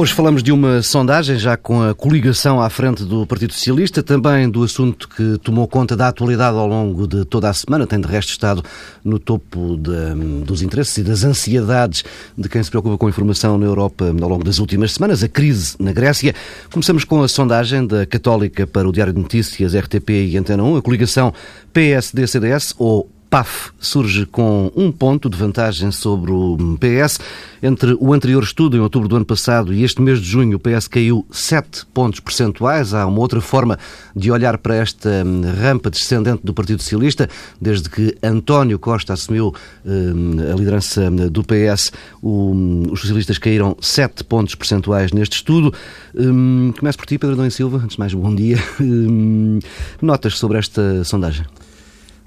Hoje falamos de uma sondagem, já com a coligação à frente do Partido Socialista, também do assunto que tomou conta da atualidade ao longo de toda a semana, tem de resto estado no topo de, dos interesses e das ansiedades de quem se preocupa com a informação na Europa ao longo das últimas semanas, a crise na Grécia. Começamos com a sondagem da Católica para o Diário de Notícias, RTP e Antena 1, a coligação PSD-CDS, ou PAF surge com um ponto de vantagem sobre o PS. Entre o anterior estudo, em outubro do ano passado, e este mês de junho, o PS caiu 7 pontos percentuais. Há uma outra forma de olhar para esta hum, rampa descendente do Partido Socialista. Desde que António Costa assumiu hum, a liderança do PS, hum, os socialistas caíram 7 pontos percentuais neste estudo. Começo por ti, Pedro Dom Silva. Antes de mais, bom dia. Notas sobre esta sondagem?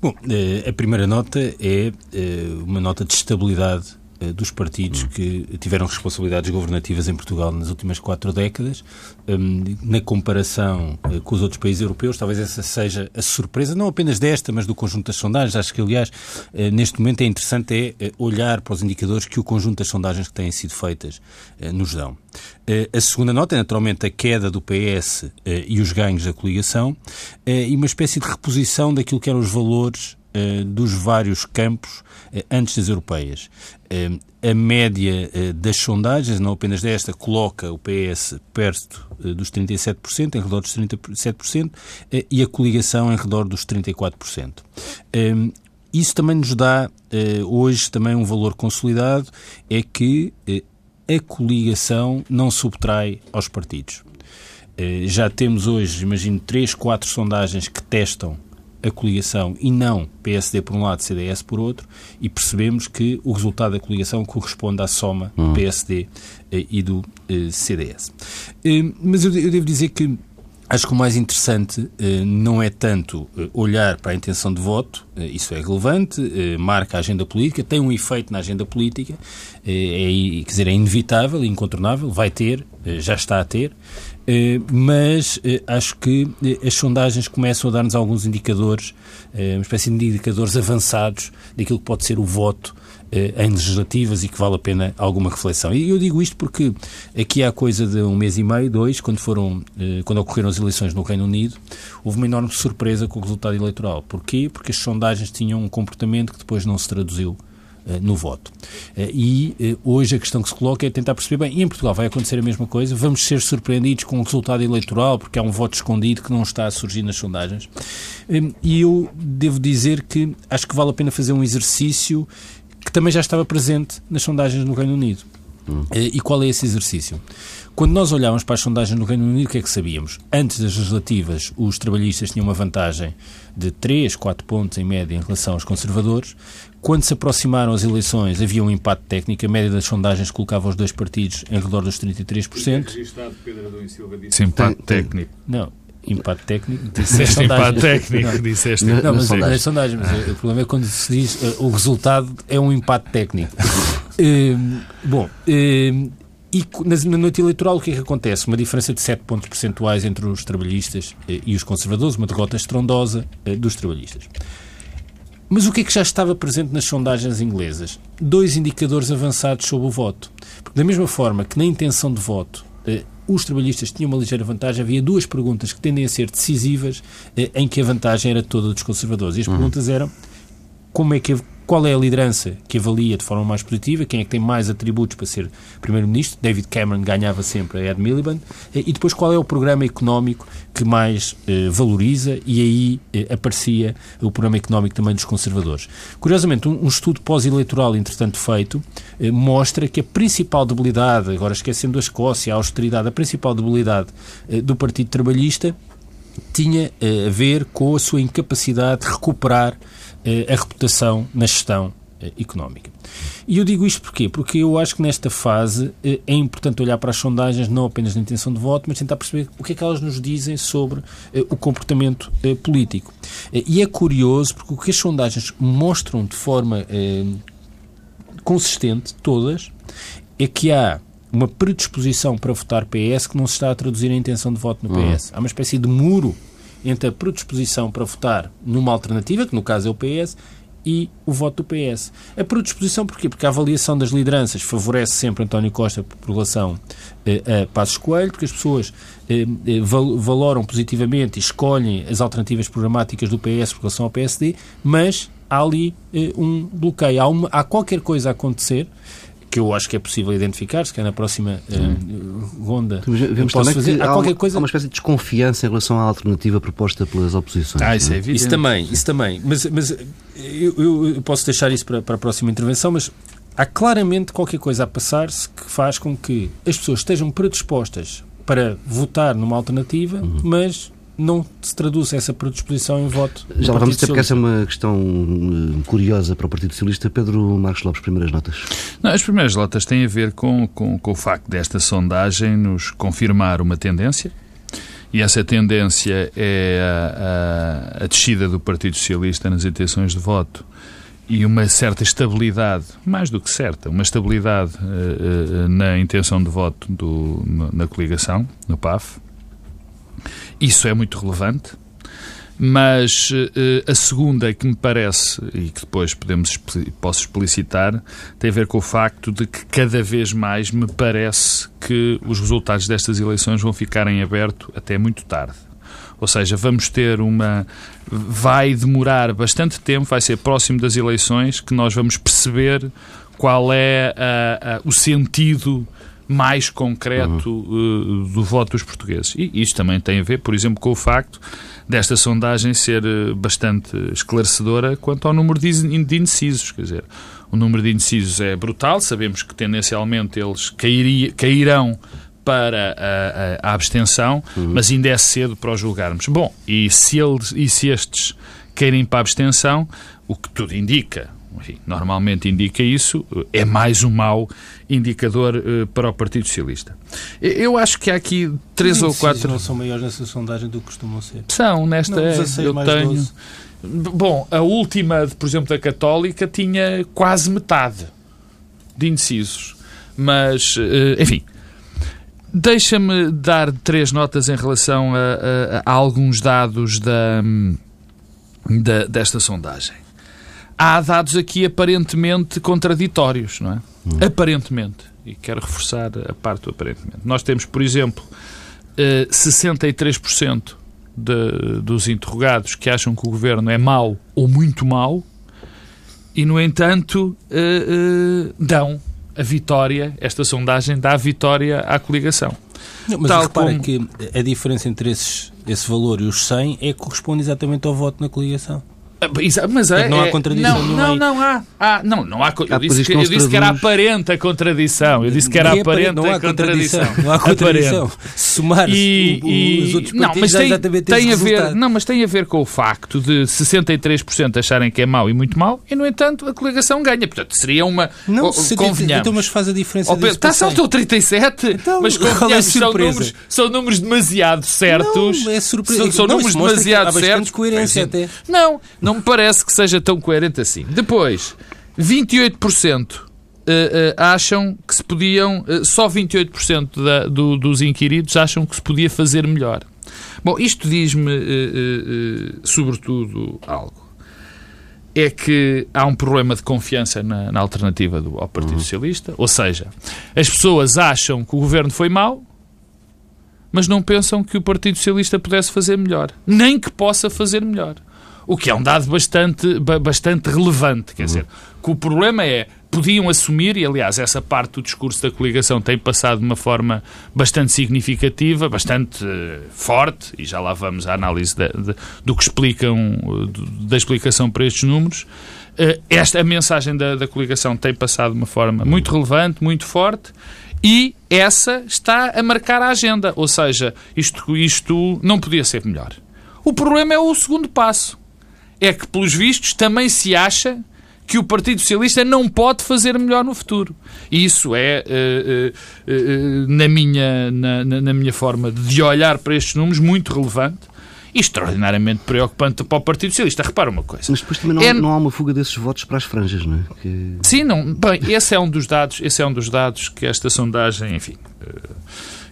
Bom, eh, a primeira nota é eh, uma nota de estabilidade dos partidos que tiveram responsabilidades governativas em Portugal nas últimas quatro décadas. Hum, na comparação com os outros países europeus, talvez essa seja a surpresa, não apenas desta, mas do conjunto das sondagens. Acho que, aliás, neste momento é interessante é olhar para os indicadores que o conjunto das sondagens que têm sido feitas nos dão. Eh, a segunda nota é naturalmente a queda do PS eh, e os ganhos da coligação eh, e uma espécie de reposição daquilo que eram os valores dos vários campos antes das europeias. A média das sondagens, não apenas desta, coloca o PS perto dos 37%, em redor dos 37%, e a coligação em redor dos 34%. Isso também nos dá hoje também um valor consolidado, é que a coligação não subtrai aos partidos. Eh, já temos hoje, imagino, três, quatro sondagens que testam a coligação e não PSD por um lado, CDS por outro, e percebemos que o resultado da coligação corresponde à soma do hum. PSD eh, e do eh, CDS. Mas eu devo dizer que Acho que o mais interessante eh, não é tanto eh, olhar para a intenção de voto, eh, isso é relevante, marca a agenda política, tem um efeito na agenda política, é, quer dizer, é inevitável, incontornável, vai ter, já está a ter, mas acho que as sondagens começam a dar-nos alguns indicadores, uma espécie de indicadores avançados daquilo que pode ser o voto eh, em legislativas e que vale a pena alguma reflexão. E eu digo isto porque aqui há coisa de um mês e meio, dois, quando foram, eh, quando ocorreram as eleições no Reino Unido, houve uma enorme surpresa com o resultado eleitoral. Porquê? Porque as sondagens tinham um comportamento que depois não se traduziu eh, no voto. E hoje a questão que se coloca é tentar perceber, bem, e em Portugal vai acontecer a mesma coisa? Vamos ser surpreendidos com o resultado eleitoral porque há um voto escondido que não está a surgir nas sondagens? E eu devo dizer que acho que vale a pena fazer um exercício que também já estava presente nas sondagens no Reino Unido. Hum. E qual é esse exercício? Quando nós olhávamos para as sondagens no Reino Unido, o que é que sabíamos? Antes das legislativas, os trabalhistas tinham uma vantagem de 3, 4 pontos em média em relação aos conservadores. Quando se aproximaram as eleições, havia um empate técnico. A média das sondagens colocava os dois partidos em redor dos 33%. Sim, empate técnico. Não, empate técnico. Disseste empate técnico, não, disseste. Não, não mas é sondagem, mas o problema é quando se diz uh, o resultado é um empate técnico. uh, bom, uh, e na noite eleitoral o que é que acontece? Uma diferença de 7 pontos percentuais entre os trabalhistas e os conservadores, uma derrota estrondosa dos trabalhistas. Mas o que é que já estava presente nas sondagens inglesas? Dois indicadores avançados sobre o voto. Porque da mesma forma que na intenção de voto os trabalhistas tinham uma ligeira vantagem, havia duas perguntas que tendem a ser decisivas, eh, em que a vantagem era toda dos conservadores. E as uhum. perguntas eram como é que qual é a liderança que avalia de forma mais positiva, quem é que tem mais atributos para ser Primeiro-Ministro. David Cameron ganhava sempre a Ed Miliband. E depois qual é o programa económico que mais eh, valoriza, e aí eh, aparecia o programa económico também dos conservadores. Curiosamente, um, um estudo pós-eleitoral, entretanto feito, eh, mostra que a principal debilidade, agora esquecendo a Escócia, a austeridade, a principal debilidade eh, do Partido Trabalhista tinha eh, a ver com a sua incapacidade de recuperar a reputação na gestão eh, económica. E eu digo isto porquê? Porque eu acho que nesta fase é importante olhar para as sondagens não apenas na intenção de voto, mas tentar perceber o que é que elas nos dizem sobre o comportamento político. E é curioso porque o que as sondagens mostram de forma consistente, todas, é que há uma predisposição para votar PS que não se está a traduzir em intenção de voto no PS. Há uma espécie de muro entre a predisposição para votar numa alternativa, que no caso é o PS, e o voto do PS. A predisposição porquê? Porque a avaliação das lideranças favorece sempre António Costa por relação eh, a Passos Coelho, porque as pessoas eh, eh valoram positivamente e escolhem as alternativas programáticas do PS por relação ao PSD, mas há ali eh, um bloqueio. Há, uma, há qualquer coisa a acontecer que eu acho que é possível identificar, se calhar na próxima uh, ronda Vemos posso fazer. Há, qualquer coisa... há uma espécie de desconfiança em relação à alternativa proposta pelas oposições. Ah, isso é, é evidente. Isso também, isso também. Mas, mas eu, eu, posso deixar isso para, para a próxima intervenção, mas há claramente qualquer coisa a passar-se que faz com que as pessoas estejam predispostas para votar numa alternativa, uhum. mas não se traduz essa predisposição em voto. Já lá vamos ter, porque essa é uma questão uh, curiosa para o Partido Socialista. Pedro Marcos Lopes, primeiras notas. Não, as primeiras notas têm a ver com, com, com o facto desta sondagem nos confirmar uma tendência, e essa tendência é a, a, a descida do Partido Socialista nas intenções de voto e uma certa estabilidade, mais do que certa, uma estabilidade uh, uh, na intenção de voto do, na coligação, no PAF. Isso é muito relevante. Mas uh, a segunda que me parece, e que depois podemos, posso explicitar, tem a ver com o facto de que cada vez mais me parece que os resultados destas eleições vão ficar em aberto até muito tarde. Ou seja, vamos ter uma. Vai demorar bastante tempo, vai ser próximo das eleições, que nós vamos perceber qual é a, a, o sentido mais concreto uhum. uh, do voto dos portugueses. E isto também tem a ver, por exemplo, com o facto desta sondagem ser uh, bastante esclarecedora quanto ao número de indecisos. Quer dizer, o número de indecisos é brutal, sabemos que tendencialmente eles cairia, cairão para a, a, a abstenção, uhum. mas ainda é cedo para o julgarmos. Bom, e se, eles, e se estes querem para a abstenção, o que tudo indica, enfim, normalmente indica isso, é mais um mau indicador uh, para o Partido Socialista. Eu acho que há aqui três ou quatro. não são maiores nessa sondagem do que costumam ser. São, nesta não, 16, eu tenho. 12. Bom, a última, por exemplo, da Católica tinha quase metade de indecisos. Mas, uh, enfim, Deixa-me dar três notas em relação a, a, a alguns dados da, da, desta sondagem há dados aqui aparentemente contraditórios, não é? Hum. Aparentemente. E quero reforçar a parte do aparentemente. Nós temos, por exemplo, 63% eh, de, dos interrogados que acham que o governo é mau ou muito mau e, no entanto, uh, uh, dão a vitória, esta sondagem dá a vitória à coligação. Não, mas Tal repara como... que a diferença entre esses, esse valor e os 100 é que corresponde exatamente ao voto na coligação. Ah, mas é, não há é, contradição não, não, não há. há. Não, não há. Eu disse, que, eu disse que era aparente a contradição. Eu disse que era aparente não a contradição. Não há contradição. Somar e, os outros não, mas tem, tem a ver, Não, mas tem a ver com o facto de 63% acharem que é mau e muito mau e, no entanto, a coligação ganha. Portanto, seria uma... Não, convenhamos. Então, mas faz a diferença oh, Está só estou 37, então, mas é convenhamos, é são, números, são números demasiado certos. Não, é surpresa. São, não, números demasiado certos. até. Não, não me parece que seja tão coerente assim. Depois, 28% uh, uh, acham que se podiam, uh, só 28% da, do, dos inquiridos acham que se podia fazer melhor. Bom, isto diz-me, uh, sobretudo, algo. É que há um problema de confiança na, na alternativa do, ao Partido uhum. Socialista, ou seja, as pessoas acham que o governo foi mau, mas não pensam que o Partido Socialista pudesse fazer melhor, nem que possa fazer melhor. O que é um dado bastante, bastante relevante. Quer uhum. dizer, que o problema é podiam assumir, e aliás, essa parte do discurso da coligação tem passado de uma forma bastante significativa, bastante uh, forte, e já lá vamos à análise de, de, do que explicam, da explicação para estes números. Uh, esta a mensagem da, da coligação tem passado de uma forma muito relevante, muito forte, e essa está a marcar a agenda. Ou seja, isto, isto não podia ser melhor. O problema é o segundo passo é que, pelos vistos, também se acha que o Partido Socialista não pode fazer melhor no futuro. E isso é, uh, uh, uh, na, minha, na, na minha forma de olhar para estes números, muito relevante. extraordinariamente preocupante para o Partido Socialista. Repara uma coisa. Mas depois também não, é... não há uma fuga desses votos para as franjas, não é? Que... Sim, não. Bem, esse é um dos dados, esse é um dos dados que esta sondagem, enfim.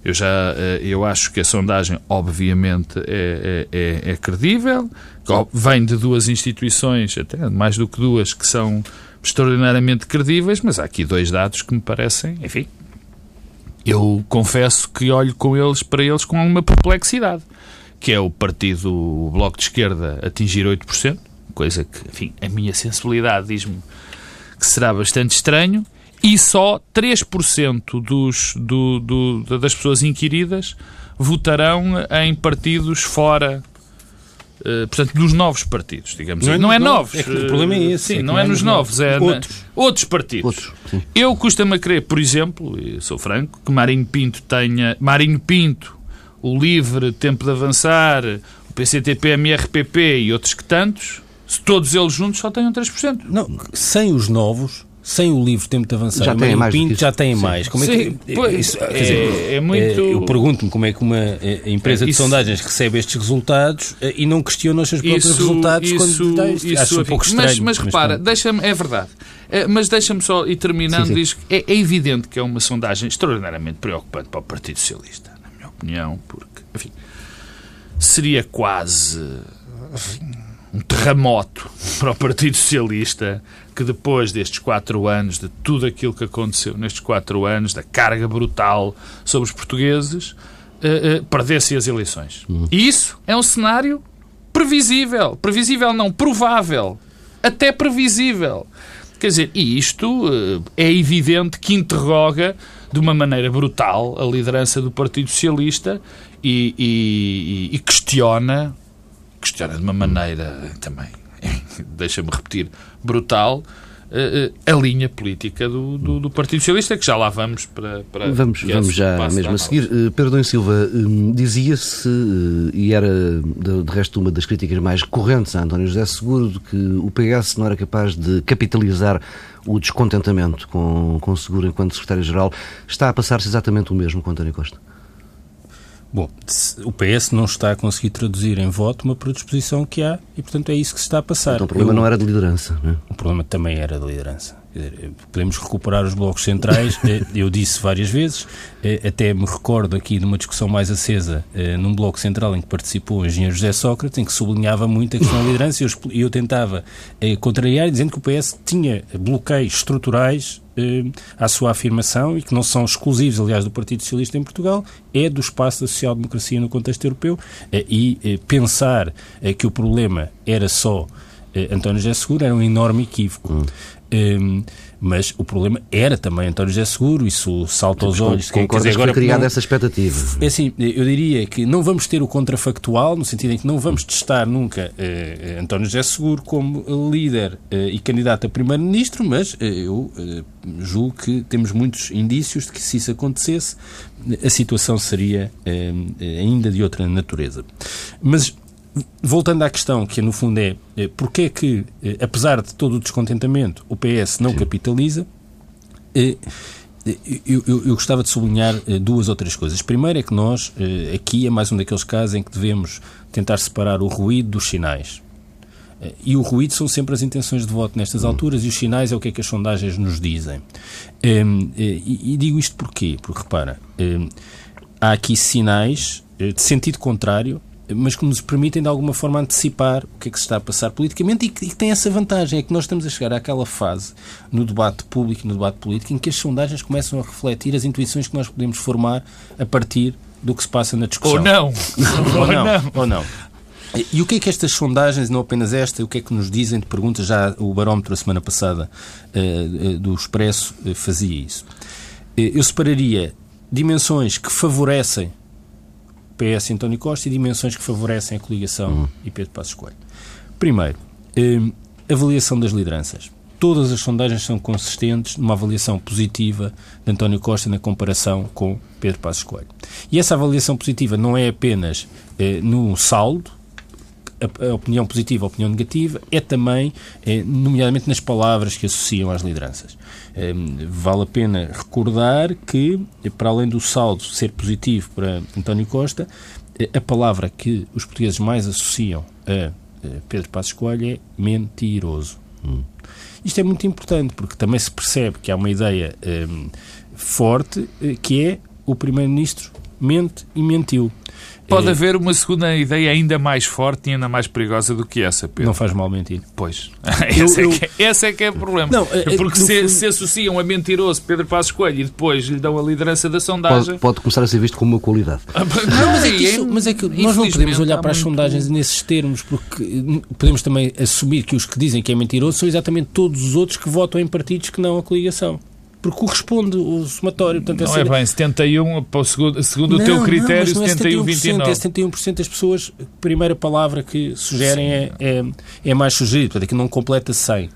Eu já eu acho que a sondagem, obviamente, é, é, é, é credível, vem de duas instituições, até mais do que duas, que são extraordinariamente credíveis, mas há aqui dois dados que me parecem, enfim, eu confesso que olho com eles para eles com alguma perplexidade, que é o partido, o Bloco de Esquerda, atingir 8%, coisa que, enfim, a minha sensibilidade diz-me que será bastante estranho, e só 3% dos, do, do, das pessoas inquiridas votarão em partidos fora Uh, portanto, dos novos partidos, digamos não, assim. É não é novos. É que o problema é esse. Sim, é não, é, é nos novos, é outros, na, outros partidos. Outros, Eu custa-me a crer, por exemplo, e sou franco, que Marinho Pinto tenha. Marinho Pinto, o Livre, Tempo de Avançar, o PCTP, MRPP e outros que tantos, se todos eles juntos só tenham 3%. Não, sem os novos, sem o livro Tempo de Avançar, já tem mais. Pinto já tem mais. Como é que, pois, isso, é, dizer, é, muito... É, eu pergunto-me como é que uma é, empresa de isso, sondagens recebe estes resultados eh, e não questiona os seus próprios isso, resultados isso, quando isso, Acho um pouco estranho. Mas, mas repara, deixa-me, é verdade. É, mas deixa-me só, e terminando, sim, sim. diz que é, é, evidente que é uma sondagem extraordinariamente preocupante para o Partido Socialista, na minha opinião, porque, enfim, seria quase enfim, um terremoto para o Partido Socialista que depois destes quatro anos, de tudo aquilo que aconteceu nestes quatro anos, da carga brutal sobre os portugueses, uh, uh, perdesse as eleições. Uhum. E isso é um cenário previsível. Previsível não, provável. Até previsível. Quer dizer, e isto uh, é evidente que interroga de uma maneira brutal a liderança do Partido Socialista e, e, e questiona, questiona de uma maneira também deixa-me repetir, brutal, eh, eh, a linha política do, do, do, Partido Socialista, que já lá vamos para. para vamos vamos já mesmo a seguir. Uh, Perdão Silva, uh, dizia-se, uh, e era de, de, resto uma das críticas mais correntes a António José Seguro, de que o PS não era capaz de capitalizar o descontentamento com, com Seguro enquanto secretário-geral. Está a passar-se exatamente o mesmo com António Costa? Bom, o PS não está a conseguir traduzir em voto uma predisposição que há e, portanto, é isso que se está a passar. Então o problema Eu, não era de liderança, não é? O problema também era de liderança. Podemos recuperar os blocos centrais, eh, eu disse várias vezes, eh, até me recordo aqui de uma discussão mais acesa eh, num bloco central em que participou o engenheiro José Sócrates, em que sublinhava muito a questão da liderança e eu, tentava contrariar, dizendo que o PS tinha bloqueios estruturais à sua afirmação e que não são exclusivos, aliás, do Partido Socialista em Portugal, é do espaço da social-democracia no contexto europeu e pensar que o problema era só António José Seguro era um enorme equívoco. Hum. Um, mas o problema era também António José Seguro, isso salta aos olhos. Concordas dizer, agora criada essa expectativa? É assim, eu diria que não vamos ter o contrafactual, no sentido em que não vamos testar nunca uh, António José Seguro como líder uh, e candidato a primeiro-ministro, mas uh, eu julgo que temos muitos indícios de que se isso acontecesse, a situação seria ainda de outra natureza. Mas voltando à questão, que no fundo é porque é que, eh, apesar de todo o descontentamento, o PS não Sim. capitaliza, eh, eu, eu, eu, gostava de sublinhar duas ou três coisas. Primeiro é que nós, aqui é mais um daqueles casos em que devemos tentar separar o ruído dos sinais. E o ruído são sempre as intenções de voto nestas hum. alturas e os sinais é o que é que as sondagens nos dizem. E digo isto porquê? Porque, repara, há aqui sinais de sentido contrário mas que nos permitem de alguma forma antecipar o que é que se está a passar politicamente e que, e que tem essa vantagem, é que nós estamos a chegar àquela fase no debate público e no debate político em que as sondagens começam a refletir as intuições que nós podemos formar a partir do que se passa na discussão. Ou não. ou, não. ou não. E o que é que estas sondagens, não apenas esta, o que é que nos dizem de perguntas? Já o barómetro, a semana passada, uh, uh, do Expresso, uh, fazia isso. eu separaria dimensões que favorecem PS António Costa e dimensões que favorecem a coligação uhum. e Pedro Passos Coelho. Primeiro, eh, avaliação das lideranças. Todas as sondagens são consistentes numa avaliação positiva de António Costa na comparação com Pedro Passos Coelho. E essa avaliação positiva não é apenas eh, no saldo, a, opinião positiva, a opinião negativa, é também, é, nomeadamente nas palavras que associam às lideranças. É, vale a pena recordar que, para além do saldo ser positivo para António Costa, a palavra que os portugueses mais associam a Pedro Passos Coelho é mentiroso. Hum. Isto é muito importante porque também se percebe que há uma ideia um, forte que é o Primeiro-Ministro mente e mentiu. Pode é... haver uma segunda ideia ainda mais forte e ainda mais perigosa do que essa, Pedro. Não faz mal mentir. Pois. esse, eu, é que, é, esse é que é o problema. Não, é, Porque se, fundo... se, associam a mentiroso Pedro Passos Coelho e depois lhe dão a liderança da sondagem... Pode, pode começar a ser visto como uma qualidade. Ah, não, mas é que, isso, mas é que nós não podemos olhar para as muito... sondagens nesses termos, porque podemos também assumir que os que dizem que é mentiroso são exatamente todos os outros que votam em partidos que não a coligação porque corresponde o somatório. Portanto, não é, bem, 71, segundo, segundo não, o teu critério, não, 71, 29. É 71% das pessoas, a primeira palavra que sugerem é, é, é, mais sugerida, portanto, é que não completa 100.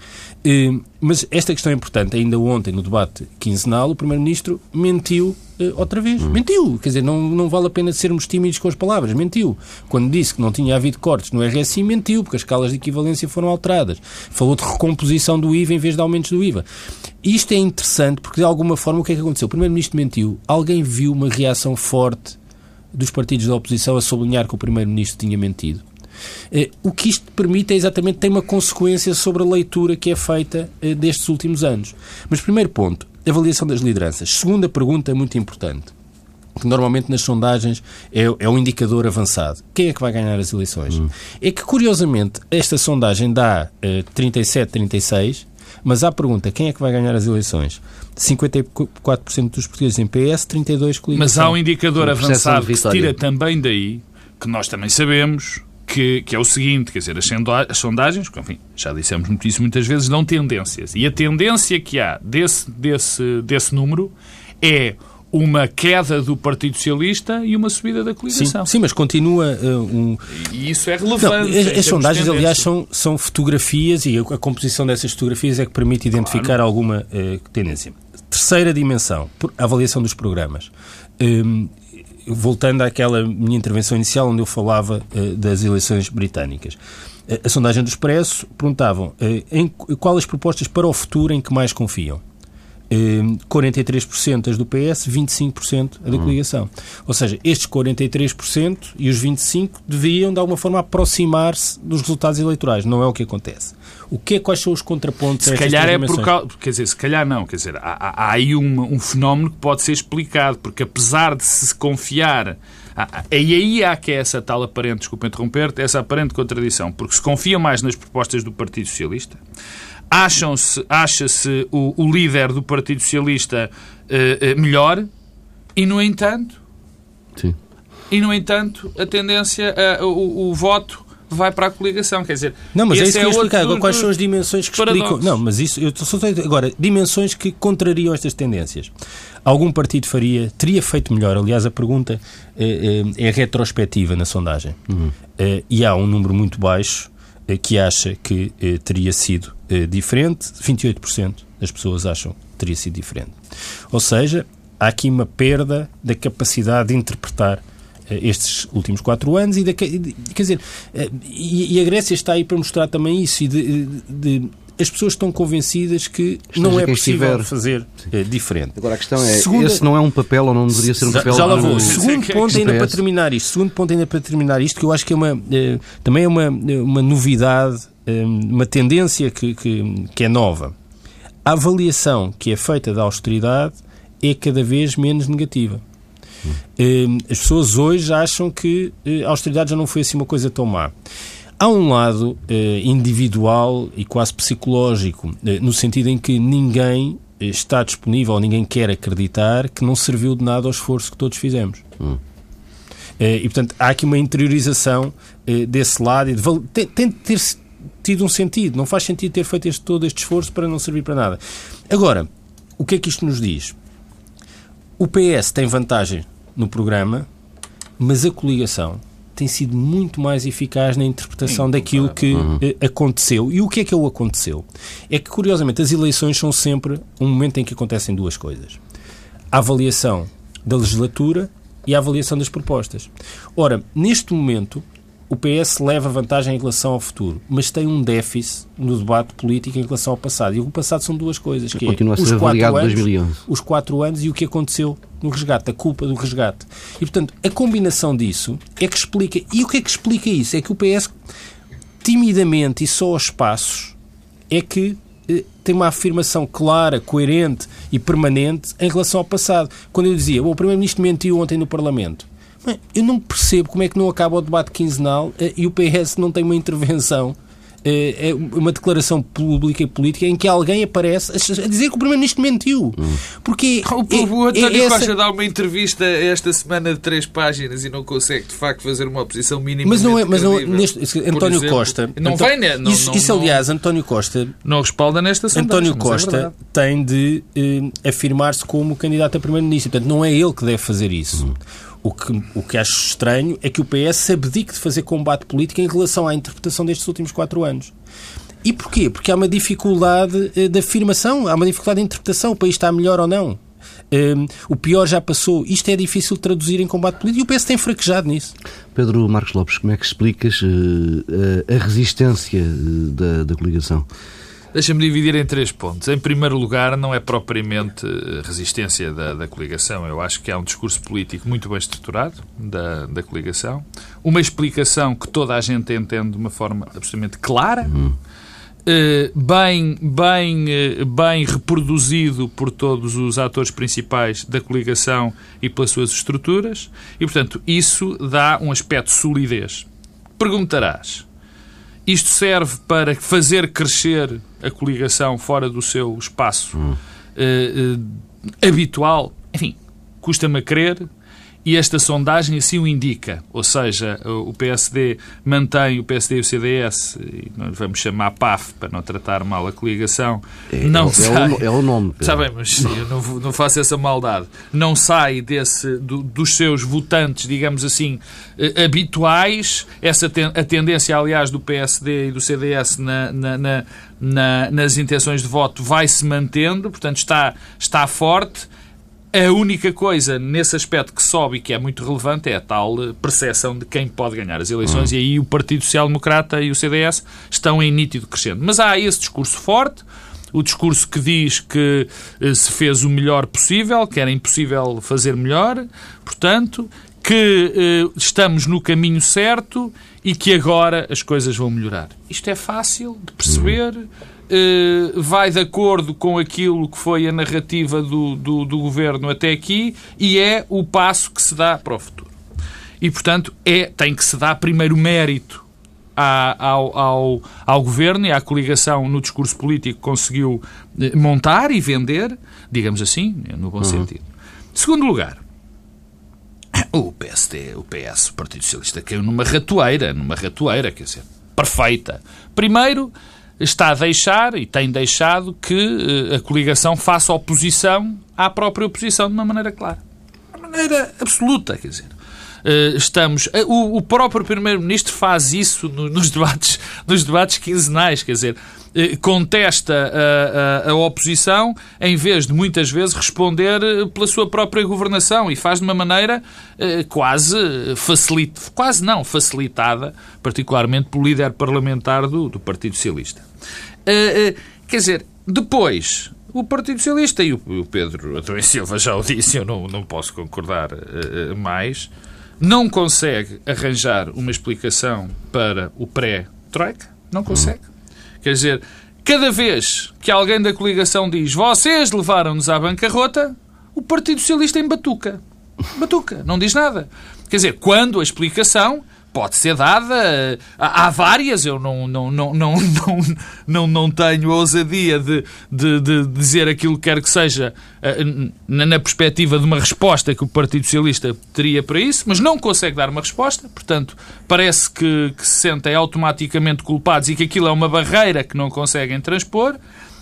Uh, mas esta questão é importante. Ainda ontem, no debate quinzenal, o Primeiro-Ministro mentiu uh, outra vez. Hum. Mentiu. Quer dizer, não, não vale a pena sermos tímidos com as palavras. Mentiu. Quando disse que não tinha havido cortes no RSI, mentiu, porque as escalas de equivalência foram alteradas. Falou de recomposição do IVA em vez de aumentos do IVA. Isto é interessante porque, de alguma forma, o que é que aconteceu? O Primeiro-Ministro mentiu. Alguém viu uma reação forte dos partidos da oposição a sublinhar que o Primeiro-Ministro tinha mentido? Eh, o que isto permite é exatamente tem uma consequência sobre a leitura que é feita eh, destes últimos anos. Mas primeiro ponto, avaliação das lideranças. Segunda pergunta muito importante que normalmente nas sondagens é, é um indicador avançado. Quem é que vai ganhar as eleições? Hum. É que, curiosamente, esta sondagem dá uh, 37, 36, mas há a pergunta, quem é que vai ganhar as eleições? 54% dos portugueses em PS, 32% coligação. Mas há um indicador avançado que se tira também daí, que nós também sabemos, que, que, é o seguinte, quer dizer, as sondagens, enfim, já dissemos isso muitas vezes, dão tendências. E a tendência que há desse, desse, desse número é uma queda do Partido Socialista e uma subida da coligação. Sim, sim mas continua uh, um... E isso é relevante. Não, as, as sondagens, aliás, são, são fotografias e a, a, composição dessas fotografias é que permite identificar claro. alguma uh, tendência. Terceira dimensão, a avaliação dos programas. Um, voltando àquela minha intervenção inicial onde eu falava uh, das eleições britânicas. Uh, a sondagem do Expresso perguntavam uh, em, qual as propostas para o futuro em que mais confiam. 43% as do PS, 25% a da hum. coligação. Ou seja, estes 43% e os 25% deviam, de alguma forma, aproximar-se dos resultados eleitorais. Não é o que acontece. O que é, quais são os contrapontos? Se calhar é por causa, quer dizer, se calhar não, quer dizer, há, há aí um, um fenómeno que pode ser explicado, porque apesar de se confiar e aí há que é essa tal aparente, desculpa interromper-te, essa aparente contradição, porque se confia mais nas propostas do Partido Socialista, acham-se, acha-se o, o, líder do Partido Socialista uh, uh, melhor e, no entanto, Sim. e, no entanto, a tendência, uh, o, o, voto vai para a coligação, quer dizer... Não, mas é isso que eu ia é explicar. Agora, quais são as dimensões que explicam... Não, mas isso... Eu só agora, dimensões que contrariam estas tendências. Algum partido faria, teria feito melhor. Aliás, a pergunta é, é, é retrospectiva na sondagem. Uhum. e há um número muito baixo que acha que teria sido diferente, 28% das pessoas acham que teria sido diferente. Ou seja, há aqui uma perda da capacidade de interpretar estes últimos quatro anos e da, quer dizer eh, e, a Grécia está aí para mostrar também isso e de, de, as pessoas estão convencidas que Esteja não é possível estiver. fazer diferente. Agora a questão é, Segunda... esse não é um papel ou não deveria ser um papel? Já, já lá vou. Segundo ponto ainda para terminar isto, segundo ponto ainda para terminar isto, que eu acho que é uma, também é uma, uma novidade uma tendência que, que, que é nova. A avaliação que é feita da austeridade é cada vez menos negativa. Hum. As pessoas hoje acham que eh, a austeridade já não foi assim uma coisa tão má. Há um lado eh, individual e quase psicológico, eh, no sentido em que ninguém está disponível, ninguém quer acreditar que não serviu de nada ao esforço que todos fizemos. Hum. E, portanto, há aqui uma interiorização desse lado e de, tem, tem de ter tido um sentido. Não faz sentido ter feito este, todo este esforço para não servir para nada. Agora, o que é que isto nos diz? O PS tem vantagem no programa, mas a coligação tem sido muito mais eficaz na interpretação Sim, daquilo que uhum. aconteceu. E o que é que o aconteceu? É que, curiosamente, as eleições são sempre um momento em que acontecem duas coisas. A avaliação da legislatura e a avaliação das propostas. Ora, neste momento, o PS leva vantagem em relação ao futuro, mas tem um déficit no debate político em relação ao passado. E o passado são duas coisas, que é os quatro, anos, 2011. os quatro anos e o que aconteceu no resgate, a culpa do resgate. E, portanto, a combinação disso é que explica. E o que é que explica isso? É que o PS, timidamente e só aos passos, é que eh, tem uma afirmação clara, coerente e permanente em relação ao passado. Quando eu dizia, o Primeiro-Ministro mentiu ontem no Parlamento, eu não percebo como é que não acaba o debate quinzenal eh, e o PS não tem uma intervenção é uma declaração pública e política em que alguém aparece a dizer que o Primeiro-Ministro mentiu. Porque O, é- o António é essa- Costa dá uma entrevista esta semana de três páginas e não consegue, de facto, fazer uma oposição mínima. Mas não é, mas não, neste, António Costa. Não Antó- vem, né? Não, isso, não, isso, aliás, António Costa Não respalda nesta sondagem. António é Costa verdade. tem de eh, afirmar-se como candidato a primeiro-ministro. Portanto, não é ele que deve fazer isso. O que, o que acho estranho é que o PS abdique de fazer combate político em relação à interpretação destes últimos quatro anos. E porquê? Porque há uma dificuldade eh, de afirmação, há uma dificuldade de interpretação. O país está melhor ou não. Eh, o pior já passou. Isto é difícil de traduzir em combate político e o PS tem fraquejado nisso. Pedro Marcos Lopes, como é que explicas a, a resistência eh, da, da coligação? Deixa-me dividir em três pontos. Em primeiro lugar, não é propriamente eh, resistência da, da coligação. Eu acho que há um discurso político muito bem estruturado da, da coligação. Uma explicação que toda a gente entende de uma forma absolutamente clara. eh, bem, bem, eh, bem reproduzido por todos os atores principais da coligação e pelas suas estruturas. E, portanto, isso dá um aspecto de solidez. Perguntarás, isto serve para fazer crescer a coligação fora do seu espaço eh, eh, habitual? Enfim, custa-me a crer e esta sondagem assim o indica. Ou seja, o PSD mantém o PSD e o CDS, e nós vamos chamar PAF para não tratar mal a coligação, não é, sai. o, é o nome. Pedro. Está bem, mas eu não, não faço essa maldade. Não sai desse, do- dos seus votantes, digamos assim, eh, habituais. Essa ten- a tendência, aliás, do PSD e do CDS na- na- na- na- nas intenções de voto vai-se mantendo, portanto está, está forte. A única coisa nesse aspecto que sobe e que é muito relevante é a tal eh, percepção de quem pode ganhar as eleições e aí o Partido Social Democrata e o CDS estão em nítido crescendo. Mas há esse discurso forte, o discurso que diz que eh, se fez o melhor possível, que era impossível fazer melhor, portanto, que eh, estamos no caminho certo e que agora as coisas vão melhorar. Isto é fácil de perceber, eh, vai de acordo com aquilo que foi a narrativa do, do, do governo até aqui e é o passo que se dá para o futuro. E, portanto, é, tem que se dar primeiro mérito ao, ao, ao governo e à coligação no discurso político que conseguiu eh, montar e vender, digamos assim, no bom sentido. Segundo lugar, o PSD, o PS, o Partido Socialista, caiu numa ratoeira, numa ratoeira, quer dizer, perfeita. Primeiro, está a deixar, e tem deixado, que eh, a coligação faça oposição à própria oposição de uma maneira clara. De uma maneira absoluta, quer dizer. Eh, estamos. Eh, o, o próprio primeiro-ministro faz isso no- nos debates nos debates quinzenais quer dizer eh, contesta a, a- a oposição em vez de muitas vezes responder pela sua própria governação e faz de uma maneira quase facilita, quase não facilitada particularmente pelo líder parlamentar do, do Partido Socialista. Quer dizer depois o Partido Socialista e o, Pedro Adão Silva já o disse, eu não, não posso concordar eh, mais, não consegue arranjar uma explicação para o pré-Troika. Não consegue. Quer dizer, cada vez que alguém da coligação diz vocês levaram-nos à bancarrota, o Partido Socialista embatuca. Batuca, não diz nada. Quer dizer, quando a explicação pode ser dada, há várias, eu não, não, não, não, não, não, não tenho ousadia de, de, de dizer aquilo que quer que seja eh, na, na perspectiva de uma resposta que o Partido Socialista teria para isso, mas não consegue dar uma resposta, portanto, parece que, que se sentem automaticamente culpados e que aquilo é uma barreira que não conseguem transpor.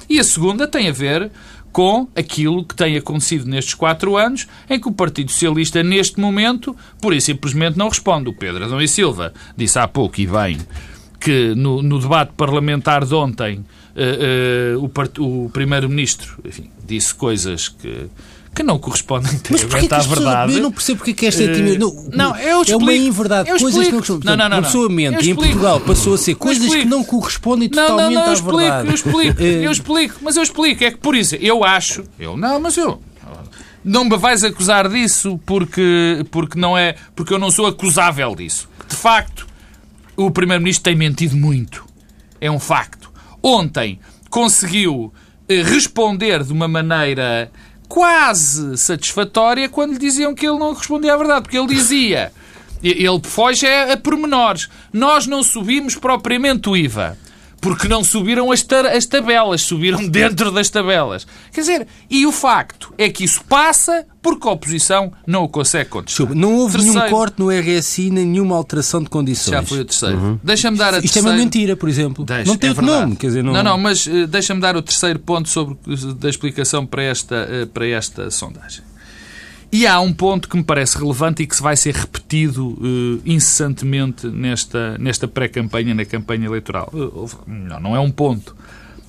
E a segunda tem a ver com aquilo que tem acontecido nestes quatro anos, em que o Partido Socialista, neste momento, pura e simplesmente não responde. O Pedro Adão e Silva disse há pouco, e bem, que no, no debate parlamentar de ontem eh, eh, o, o Primeiro-Ministro disse coisas que, que não correspondem inteiramente à verdade. Eu não percebo porque é que esta é timidez. Não, não, eu explico, é uma inverdade. Eu coisas explico. que não correspondem. Não, não, não, mente e em Portugal passou a ser coisas que não correspondem não, totalmente não, não, à eu explico, verdade. Eu explico, eu explico, mas eu explico. É que, por isso, eu acho... Eu, não, mas eu... Não me vais acusar disso porque, porque, não é, porque eu não sou acusável disso. De facto, o Primeiro-Ministro tem mentido muito. É um facto. Ontem conseguiu responder de uma maneira quase satisfatória quando lhe diziam que ele não respondia à verdade. Porque ele dizia, ele foge a, a pormenores, nós não subimos propriamente o IVA. Porque não subiram as, as tabelas, subiram dentro das tabelas. Quer dizer, e o facto é que isso passa porque a oposição não o consegue contestar. Não houve terceiro, nenhum corte no RSI, nem nenhuma alteração de condições. Já foi o terceiro. Uhum. Deixa-me dar a Isto terceiro... é uma mentira, por exemplo. Não tem é outro verdade. nome. Quer dizer, não... não, não, mas uh, deixa-me dar o terceiro ponto sobre, da explicação para esta, uh, para esta sondagem. E há um ponto que me parece relevante e que vai ser repetido uh, incessantemente nesta, nesta pré-campanha, na campanha eleitoral. Uh, não, não é um ponto.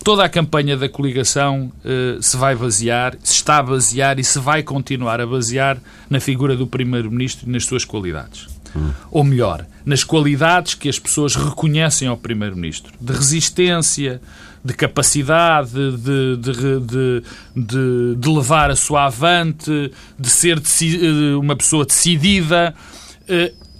Toda a campanha da coligação uh, se vai basear, se está a basear e se vai continuar a basear na figura do Primeiro-Ministro e nas suas qualidades. Hum. Ou melhor, nas qualidades que as pessoas reconhecem ao Primeiro-Ministro. De resistência, de capacidade de, de, de, de, levar a sua avante, de ser uma pessoa decidida,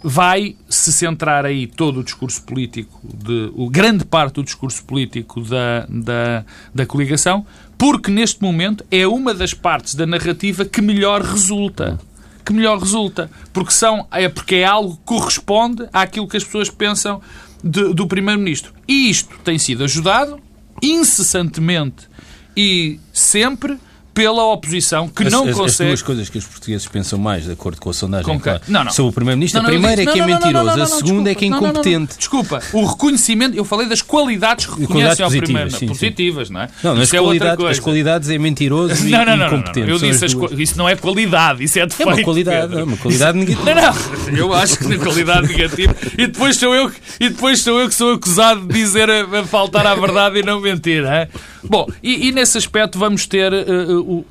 vai se centrar aí todo o discurso político, de, grande parte do discurso político da, da, da coligação, porque neste momento é uma das partes da narrativa que melhor resulta. Que melhor resulta. Porque, são, é, porque é algo que corresponde àquilo que as pessoas pensam de, do Primeiro-Ministro. E isto tem sido ajudado incessantemente e sempre pela oposição que as, não as, consegue. As duas coisas que os portugueses pensam mais, de acordo com a sondagem, com claro, não, não. sobre o Primeiro-Ministro, não, a primeira é que é não, mentiroso, não, a segunda é que é incompetente. Desculpa, o reconhecimento, eu falei das qualidades que reconhecem ao Primeiro. Sim, positivas, não é? Não, as, é qualidades, as qualidades é mentiroso e não, não, não, incompetente. Eu disse isso não é qualidade, isso é defeito. É uma qualidade, é uma qualidade negativa. Não, não, eu acho que na qualidade negativa. E depois sou eu, e depois sou eu que sou acusado de dizer a, faltar à verdade e não mentir. Hein? Bom, e, e, nesse aspecto vamos ter uh, uh, o.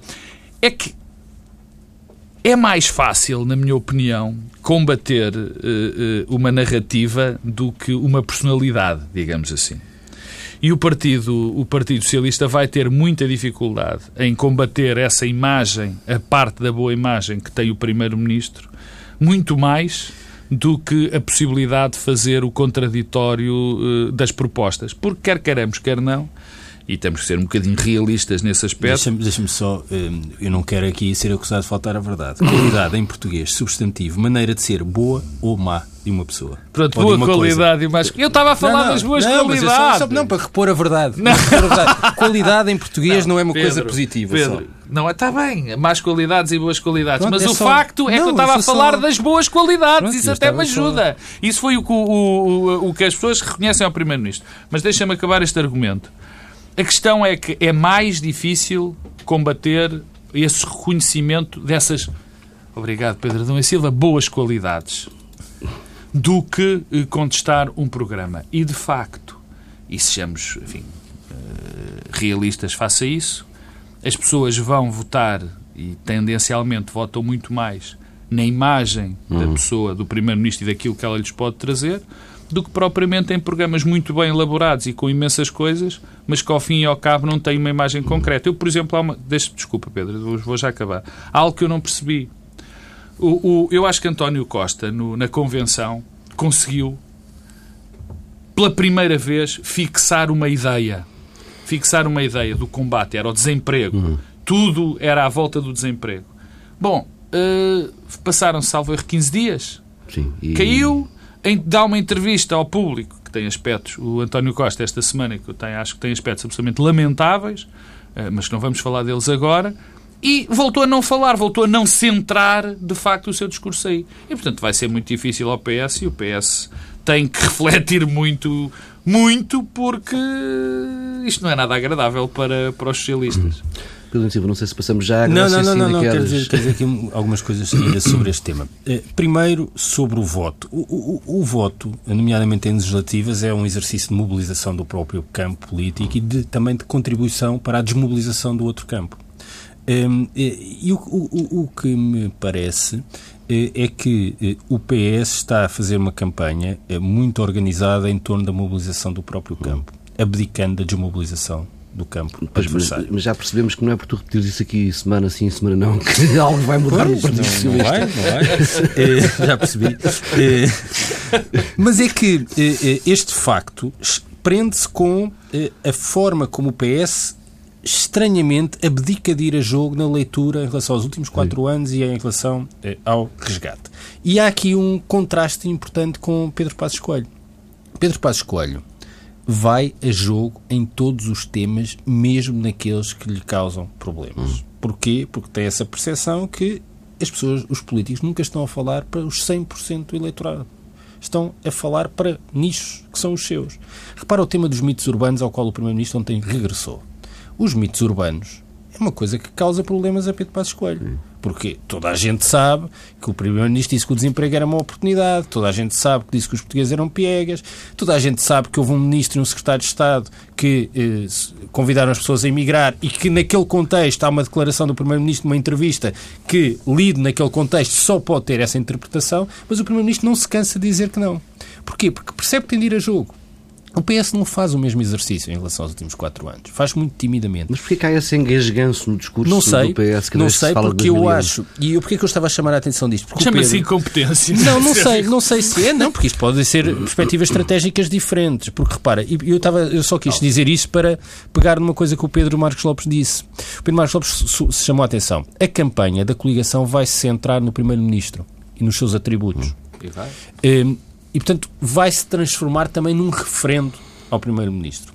É que é mais fácil, na minha opinião, combater uh, uma narrativa do que uma personalidade, digamos assim. E o Partido, o Partido Socialista vai ter muita dificuldade em combater essa imagem, a parte da boa imagem que tem o Primeiro-Ministro, muito mais do que a possibilidade de fazer o contraditório uh, das propostas. Porque quer queremos, quer não, e temos que ser um bocadinho realistas nesse aspecto. Deixa-me deixa só, eu não quero aqui ser acusado de faltar a verdade. Qualidade em português, substantivo, maneira de ser boa ou má de uma pessoa. Pronto, boa qualidade coisa. e mais. Eu estava a falar não, não, das boas não, qualidades. Só, só, não, para repor a verdade. Não. Repor a verdade. qualidade em português não, é uma Pedro, coisa positiva. Pedro, só. não, está bem, más qualidades e boas qualidades. Pronto, mas é o só... facto é que eu estava a falar só... das boas qualidades. Pronto, Isso até me ajuda. Só... Isso foi o que, o, o, o que as pessoas reconhecem ao Primeiro-Ministro. Mas deixa-me acabar este argumento. A questão é que é mais difícil combater esse reconhecimento dessas, obrigado Pedro Adão e Silva, boas qualidades, do que contestar um programa. E de facto, e sejamos enfim, realistas face a isso, as pessoas vão votar e tendencialmente votam muito mais na imagem da pessoa, do Primeiro-Ministro e daquilo que ela lhes pode trazer, do que propriamente em programas muito bem elaborados e com imensas coisas, mas que ao fim e ao cabo não têm uma imagem concreta. Eu, por exemplo, há uma... Deixa, desculpa, Pedro, vou já acabar. Há algo que eu não percebi. O, o, eu acho que António Costa, no, na convenção, conseguiu, pela primeira vez, fixar uma ideia. Fixar uma ideia do combate. Era o desemprego. Uhum. Tudo era à volta do desemprego. Bom, uh, passaram-se, salvo erro, 15 dias. Sim, e... Caiu, em dar uma entrevista ao público, que tem aspectos, o António Costa esta semana, que eu acho que tem aspectos absolutamente lamentáveis, mas que não vamos falar deles agora, e voltou a não falar, voltou a não centrar, de facto, o seu discurso aí. E, portanto, vai ser muito difícil ao PS, e o PS tem que refletir muito, muito, porque isto não é nada agradável para, para os socialistas. Pedro Silva, não sei se passamos já a Não, não, não, não, não quero, dizer, aqui algumas coisas ainda sobre este tema. Primeiro, sobre o voto. O, o, o, voto, nomeadamente em legislativas, é um exercício de mobilização do próprio campo político e de, também de contribuição para a desmobilização do outro campo. Um, e o, o, o que me parece é que o PS está a fazer uma campanha muito organizada em torno da mobilização do próprio campo, abdicando da desmobilização do campo pois, mas, mas, já percebemos que não é por tu repetir isso aqui semana sim, semana não, que algo vai mudar pois, no Partido não, Socialista. Não vai, não vai. é, já percebi. É, mas é que é, este facto prende-se com a forma como o PS estranhamente abdica de ir a jogo na leitura em relação aos últimos quatro Sim. anos e em relação ao resgate. E há aqui um contraste importante com Pedro Passos Coelho. Pedro Passos Coelho vai a jogo em todos os temas, mesmo naqueles que lhe causam problemas. Hum. Porquê? Porque tem essa percepção que as pessoas, os políticos, nunca estão a falar para os 100% do eleitorado. Estão a falar para nichos que são os seus. Repara o tema dos mitos urbanos ao qual o Primeiro-Ministro ontem regressou. Os mitos urbanos é uma coisa que causa problemas a Pedro Passos Coelho. Porque toda a gente sabe que o Primeiro-Ministro disse que o desemprego era uma oportunidade, toda a gente sabe que disse que os portugueses eram piegas, toda a gente sabe que houve um Ministro e um Secretário de Estado que eh, convidaram as pessoas a emigrar e que naquele contexto há uma declaração do Primeiro-Ministro numa entrevista que, lido naquele contexto, só pode ter essa interpretação, mas o Primeiro-Ministro não se cansa de dizer que não. Porquê? Porque percebe que tem de ir a jogo. O PS não faz o mesmo exercício em relação aos últimos quatro anos. Faz muito timidamente. Mas porquê que há esse engasganço no discurso não sei, do PS que não sei se porque eu acho. E eu, porquê que eu estava a chamar a atenção disto? Chama-se Pedro... incompetência. Não, não sei, não sei se é, não, porque isto pode ser perspectivas estratégicas diferentes. Porque repara, eu, estava, eu só quis dizer isso para pegar numa coisa que o Pedro Marcos Lopes disse. O Pedro Marcos Lopes se chamou a atenção. A campanha da coligação vai se centrar no Primeiro-Ministro e nos seus atributos. E, vai. Hum, e portanto, vai se transformar também num referendo ao Primeiro-Ministro.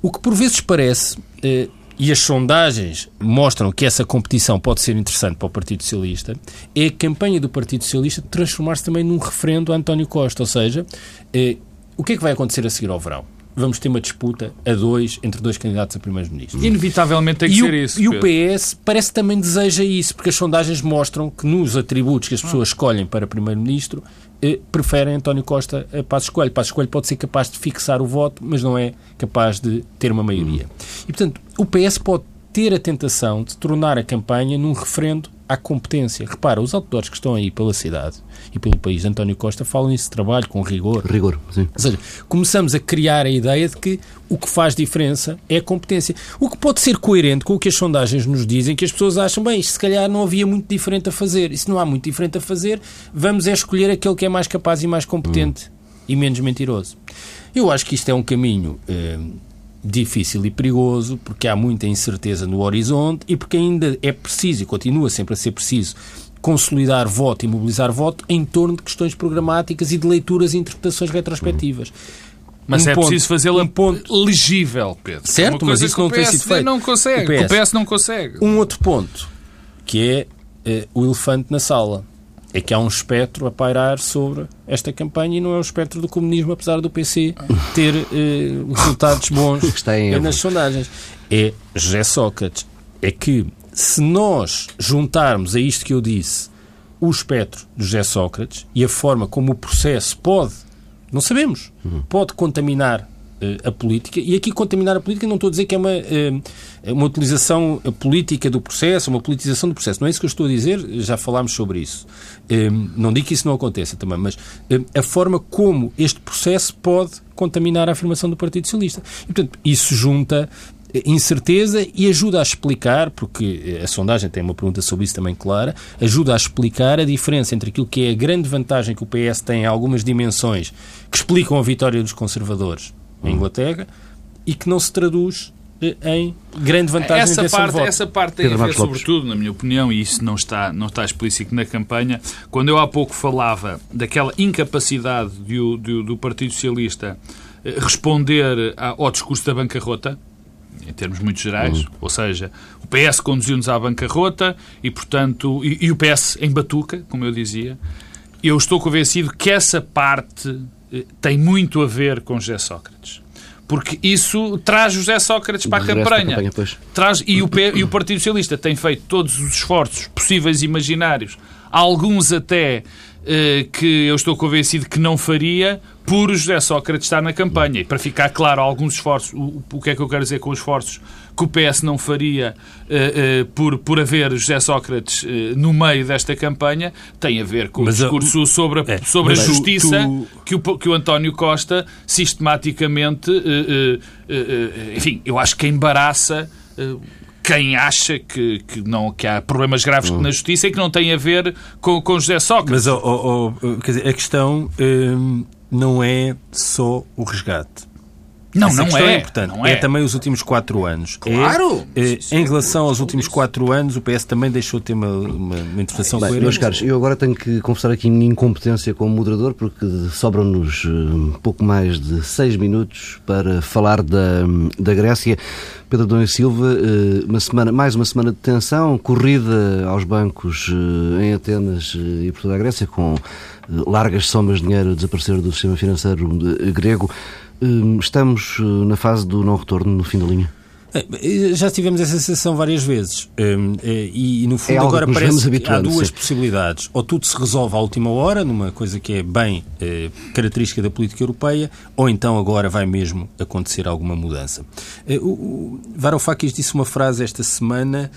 O que por vezes parece, eh, e as sondagens mostram que essa competição pode ser interessante para o Partido Socialista, é a campanha do Partido Socialista transformar-se também num referendo a António Costa. Ou seja, eh, o que é que vai acontecer a seguir ao verão? vamos ter uma disputa a dois entre dois candidatos a primeiro-ministro. Inevitavelmente tem que e ser o, isso. E Pedro. o PS parece que também deseja isso, porque as sondagens mostram que nos atributos que as pessoas escolhem para primeiro-ministro preferem António Costa a Passos Coelho. Passos Coelho pode ser capaz de fixar o voto, mas não é capaz de ter uma maioria. E, portanto, o PS pode ter a tentação de tornar a campanha num referendo à competência. Repara, os outdoors que estão aí pela cidade e pelo país António Costa falam nesse trabalho com rigor. Rigor, sim. Ou seja, começamos a criar a ideia de que o que faz diferença é a competência. O que pode ser coerente com o que as sondagens nos dizem, que as pessoas acham, bem, isto se calhar não havia muito diferente a fazer. E se não há muito diferente a fazer, vamos é escolher aquele que é mais capaz e mais competente hum. e menos mentiroso. Eu acho que isto é um caminho eh, difícil e perigoso, porque há muita incerteza no horizonte e porque ainda é preciso, e continua sempre a ser preciso, consolidar voto e mobilizar voto em torno de questões programáticas e de leituras e interpretações retrospectivas. Mas um é ponto, preciso fazê-la um ponto legível, Pedro. Certo, mas isso não tem sido feito. Não consegue. O PS, o PS não consegue. Um outro ponto, que é eh, o elefante na sala é que há um espectro a pairar sobre esta campanha e não é o espectro do comunismo, apesar do PC ter eh, resultados bons nas sondagens. É José Sócrates. É que se nós juntarmos a isto que eu disse o espectro do José Sócrates e a forma como o processo pode, não sabemos, uhum. pode contaminar a política, e aqui contaminar a política não estou a dizer que é uma, eh, uma utilização política do processo, uma politização do processo. Não é isso que eu estou a dizer, já falámos sobre isso. Eh, não digo que isso não aconteça também, mas a forma como este processo pode contaminar a afirmação do Partido Socialista. E, portanto, isso junta incerteza e ajuda a explicar, porque a sondagem tem uma pergunta sobre isso também clara, ajuda a explicar a diferença entre aquilo que é a grande vantagem que o PS tem em algumas dimensões que explicam a vitória dos conservadores em Inglaterra e que não se traduz eh, em grande vantagem essa parte, Essa parte tem Pedro a ver, sobretudo, na minha opinião, e isso não está, não está explícito na campanha, quando eu há pouco falava daquela incapacidade do, do, do Partido Socialista eh, responder ao discurso da bancarrota, em termos muito gerais, uhum. ou seja, o PS conduziu-nos à bancarrota e, portanto, e, e, o PS em batuca, como eu dizia, eu estou convencido que essa parte tem muito a ver com José Sócrates. Porque isso traz José Sócrates para a campanha. campanha traz, e, o, e o Partido Socialista tem feito todos os esforços possíveis e imaginários alguns até eh, que eu estou convencido que não faria por José Sócrates estar na campanha. E para ficar claro, alguns esforços, o, o que é que eu quero dizer com os esforços que o PS não faria uh, uh, por, por haver José Sócrates uh, no meio desta campanha, tem a ver com mas, o discurso sobre a, é, sobre a justiça tu, tu... Que, o, que o António Costa sistematicamente, enfim, eu acho que embaraça quem acha que, que, não, que há problemas graves hum. na justiça e que não tem a ver com, com José Sócrates. Mas oh, oh, oh, quer dizer, a questão hum, não é só o resgate. Não, Essa não é. é importante. Não é. é. também os últimos quatro anos. Claro! É, é, em relação aos últimos quatro anos, o PS também deixou de ter uma, uma, uma intervenção Bem, Meus caros, eu agora tenho que confessar aqui a minha incompetência como moderador, porque sobram-nos um eh, pouco mais de seis minutos para falar da, da Grécia. Pedro Dom e Silva, eh, uma semana, mais uma semana de tensão, corrida aos bancos eh, em Atenas e Porto da Grécia, com largas somas de dinheiro a desaparecer do sistema financeiro grego. Hum, estamos eh, na fase do não retorno no fim da linha? É, já tivemos essa sensação várias vezes hum, é, e, no fundo, é agora parece que há duas sim. possibilidades. Ou tudo se resolve à última hora, numa coisa que é bem é, característica da política europeia, ou então agora vai mesmo acontecer alguma mudança. O, o Varoufakis disse uma frase esta semana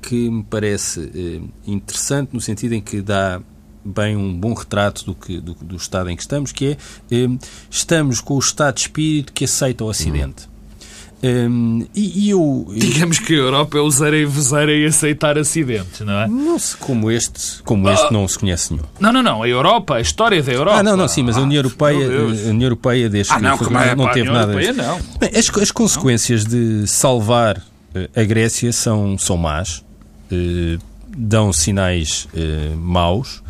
que me parece interessante, no sentido em que dá bem um bom retrato do, que, do, do estado em que estamos, que é eh, estamos com o estado de espírito que aceita o Ocidente. Um, e, e, eu, Digamos que a Europa é usar e vesar e aceitar acidentes, não é? Não se, como este, como este oh. não se conhece nenhum. Não, não, não. A Europa, a história da Europa. Ah, não, não, sim, mas a União Europeia, a União Europeia desde ah, não, não, é, não teve nada. Europeia, não. Bem, as, as consequências de salvar eh, a Grécia são, são más, eh, dão sinais eh, maus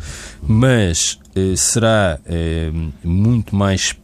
mas eh, será eh, muito mais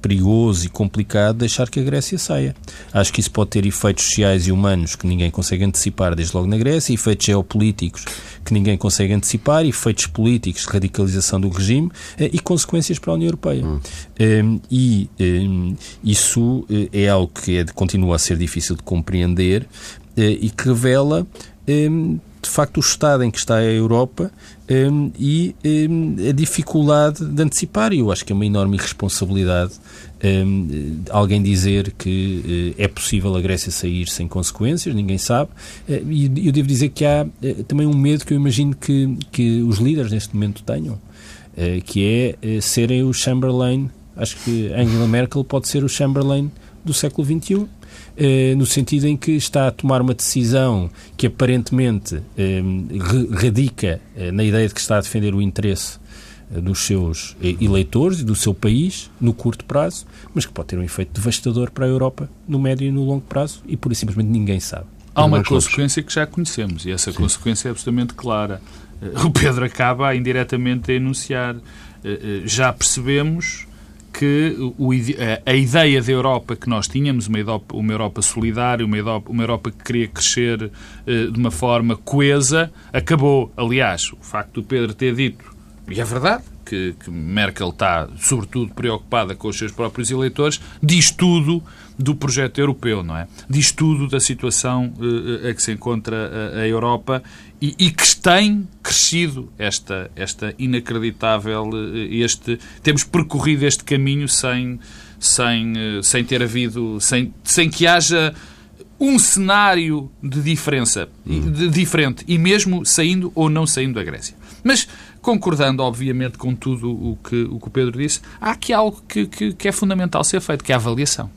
perigoso e complicado deixar que a Grécia saia. Acho que isso pode ter efeitos sociais e humanos que ninguém consegue antecipar desde logo na Grécia, efeitos geopolíticos que ninguém consegue antecipar, efeitos políticos de radicalização do regime eh, e consequências para a União Europeia. Hum. Um, e um, isso é algo que é, continua a ser difícil de compreender uh, e que revela um, de facto o estado em que está a Europa um, e um, a dificuldade de antecipar. E eu acho que é uma enorme irresponsabilidade um, alguém dizer que uh, é possível a Grécia sair sem consequências, ninguém sabe. Uh, e eu devo dizer que há uh, também um medo que eu imagino que, que os líderes neste momento tenham, que é serem o Chamberlain. Acho que Angela Merkel pode ser o Chamberlain do século XXI no sentido em que está a tomar uma decisão que aparentemente eh, radica eh, na ideia de que está a defender o interesse dos seus eleitores e do seu país no curto prazo, mas que pode ter um efeito devastador para a Europa no médio e no longo prazo e por simplesmente ninguém sabe. Há uma consequência que já conhecemos e essa Sim. consequência é absolutamente clara. O Pedro acaba indiretamente a enunciar. Já percebemos que o, a ideia da Europa que nós tínhamos, uma Europa, uma Europa solidária, uma Europa, uma Europa que queria crescer uh, de uma forma coesa, acabou. Aliás, o facto do Pedro ter dito, e é verdade, que, que, Merkel está, sobretudo, preocupada com os seus próprios eleitores, diz tudo do projeto europeu, não é? Diz tudo da situação uh, a que se encontra a, a Europa e, e, que tem crescido esta, esta inacreditável, eh, este, temos percorrido este caminho sem, sem, eh, sem ter havido, sem, sem que haja um cenário de diferença, de diferente, e mesmo saindo ou não saindo da Grécia. Mas, concordando, obviamente, com tudo o que o, que o Pedro disse, há aqui algo que, que, que é fundamental ser feito, que é a avaliação.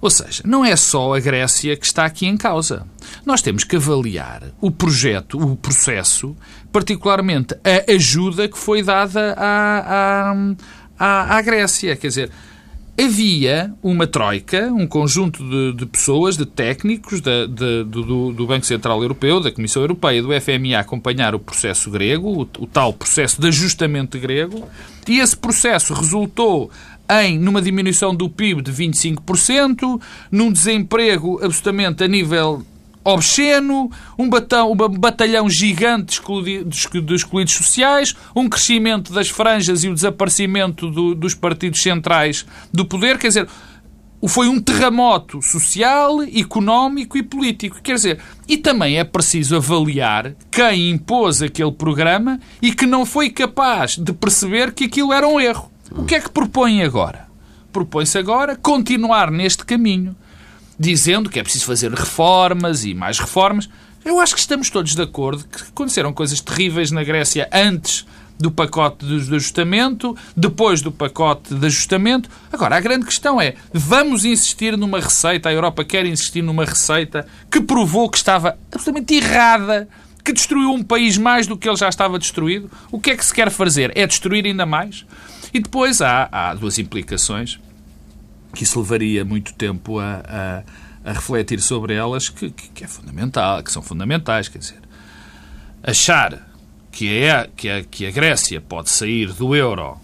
Ou seja, não é só a Grécia que está aqui em causa. Nós temos que avaliar o projeto, o processo, particularmente a ajuda que foi dada à, à, à, Grécia. Quer dizer, havia uma troika, um conjunto de, de pessoas, de técnicos de, de, do, do, Banco Central Europeu, da Comissão Europeia, do FMI a acompanhar o processo grego, o, o tal processo de ajustamento grego, e esse processo resultou em numa diminuição do PIB de 25%, num desemprego absolutamente a nível obsceno, um, batão, um batalhão gigante de excluídos sociais, um crescimento das franjas e o desaparecimento do, dos partidos centrais do poder. Quer dizer, foi um terremoto social, económico e político. Quer dizer, e também é preciso avaliar quem impôs aquele programa e que não foi capaz de perceber que aquilo era um erro. O que é que propõe agora? Propõe-se agora continuar neste caminho, dizendo que é preciso fazer reformas e mais reformas. Eu acho que estamos todos de acordo que aconteceram coisas terríveis na Grécia antes do pacote de ajustamento, depois do pacote de ajustamento. Agora, a grande questão é: vamos insistir numa receita, a Europa quer insistir numa receita que provou que estava absolutamente errada, que destruiu um país mais do que ele já estava destruído? O que é que se quer fazer? É destruir ainda mais? E depois há, há duas implicações que isso levaria muito tempo a, a, a refletir sobre elas, que, que, é fundamental, que são fundamentais. Quer dizer, achar que, é, que, é, que a Grécia pode sair do euro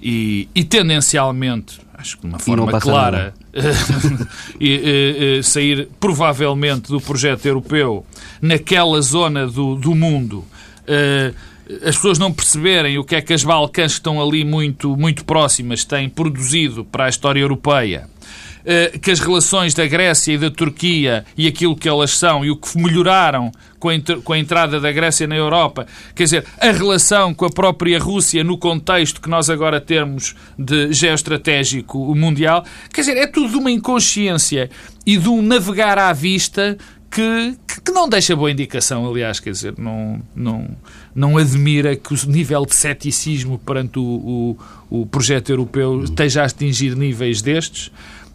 e, e tendencialmente, acho que de uma forma clara, e, e, sair provavelmente do projeto europeu naquela zona do, do mundo. Uh, as pessoas não perceberem o que é que as Balcãs que estão ali muito, muito próximas têm produzido para a história europeia. Eh, que as relações da Grécia e da Turquia e aquilo que elas são e o que melhoraram com a, com a, entrada da Grécia na Europa, quer dizer, a relação com a própria Rússia no contexto que nós agora temos de geoestratégico mundial, quer dizer, é tudo de uma inconsciência e de um navegar à vista que, que não deixa boa indicação, aliás, quer dizer, não, não, não admira que o nível de ceticismo perante o, o, o projeto europeu esteja a atingir níveis destes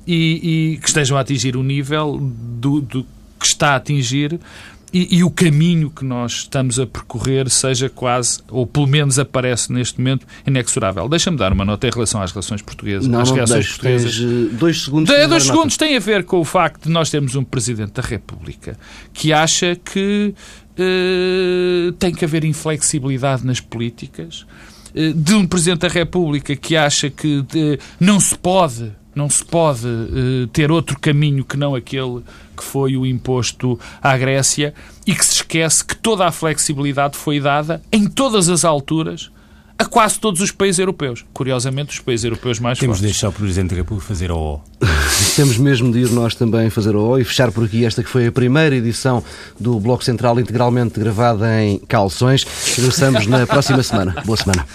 e, e que estejam a atingir o nível do, do que está a atingir e, e, o caminho que nós estamos a percorrer seja quase, ou pelo menos aparece neste momento, inexorável. Deixa-me dar uma nota em relação às relações portuguesas. Não, às não reações deixo, portuguesas. Tens, dois segundos. De, dois segundos tem a ver com o facto de nós termos um Presidente da República que acha que uh, tem que haver inflexibilidade nas políticas, uh, de um Presidente da República que acha que de, não se pode não se pode uh, ter outro caminho que não aquele que foi o imposto à Grécia e que se esquece que toda a flexibilidade foi dada em todas as alturas a quase todos os países europeus. Curiosamente, os países europeus mais Temos fortes. de deixar o Presidente da República fazer o O. Temos mesmo de ir nós também fazer o O e fechar por aqui esta que foi a primeira edição do Bloco Central integralmente gravada em calções. Regressamos na próxima semana. Boa semana.